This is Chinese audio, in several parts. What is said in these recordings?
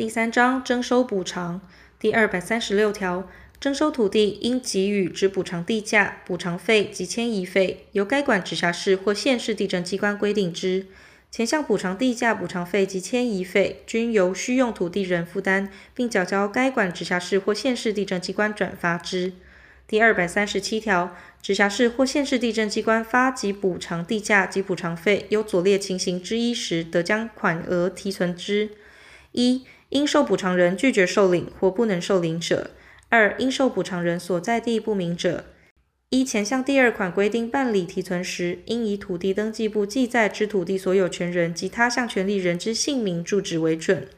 第三章征收补偿第二百三十六条，征收土地应给予之补偿地价、补偿费及迁移费，由该管直辖市或县市地政机关规定之。前项补偿地价、补偿费及迁移费，均由需用土地人负担，并缴交该管直辖市或县市地政机关转发之。第二百三十七条，直辖市或县市地政机关发给补偿地价及补偿费，有左列情形之一时，得将款额提存之：一、应受补偿人拒绝受领或不能受领者；二、应受补偿人所在地不明者。依前项第二款规定办理提存时，应以土地登记簿记载之土地所有权人及他项权利人之姓名、住址为准。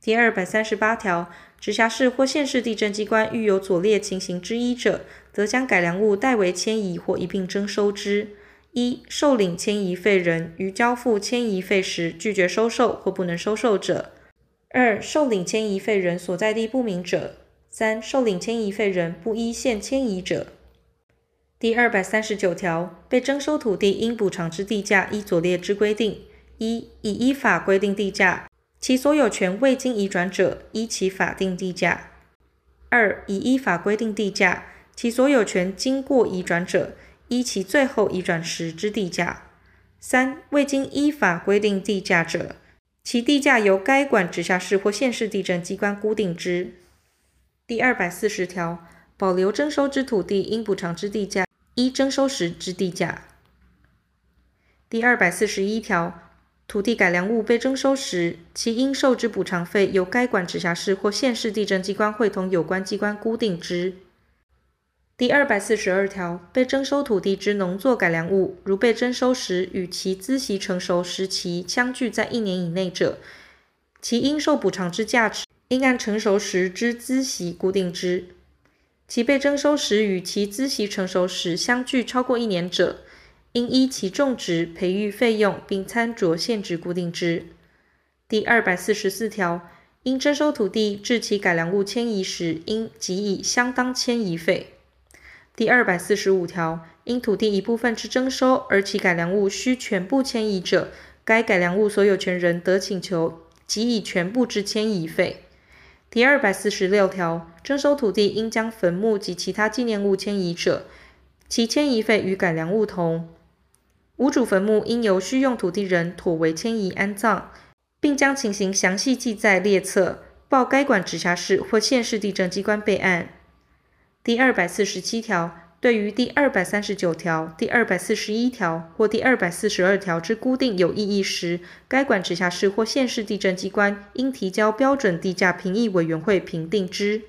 第二百三十八条，直辖市或县市地震机关遇有左列情形之一者，则将改良物代为迁移或一并征收之：一、受领迁移费人于交付迁移费时拒绝收受或不能收受者。二、受领迁移费人所在地不明者；三、受领迁移费人不依现迁移者。第二百三十九条，被征收土地应补偿之地价依左列之规定：一、已依法规定地价，其所有权未经移转者，依其法定地价；二、已依法规定地价，其所有权经过移转者，依其最后移转时之地价；三、未经依法规定地价者。其地价由该管直辖市或县市地政机关估定之。第二百四十条，保留征收之土地应补偿之地价，依征收时之地价。第二百四十一条，土地改良物被征收时，其应受之补偿费由该管直辖市或县市地政机关会同有关机关估定之。第二百四十二条，被征收土地之农作改良物，如被征收时与其孳息成熟时期相距在一年以内者，其应受补偿之价值，应按成熟时之孳息固定之；其被征收时与其孳息成熟时相距超过一年者，应依其种植、培育费用，并参酌现值固定之。第二百四十四条，因征收土地至其改良物迁移时，应给予相当迁移费。第二百四十五条，因土地一部分之征收而其改良物需全部迁移者，该改良物所有权人得请求给予全部之迁移费。第二百四十六条，征收土地应将坟墓及其他纪念物迁移者，其迁移费与改良物同。无主坟墓应由需用土地人妥为迁移安葬，并将情形详细记载列册，报该管直辖市或县市地政机关备案。第二百四十七条，对于第二百三十九条、第二百四十一条或第二百四十二条之规定有异议时，该管直辖市或县市地震机关应提交标准地价评议委员会评定之。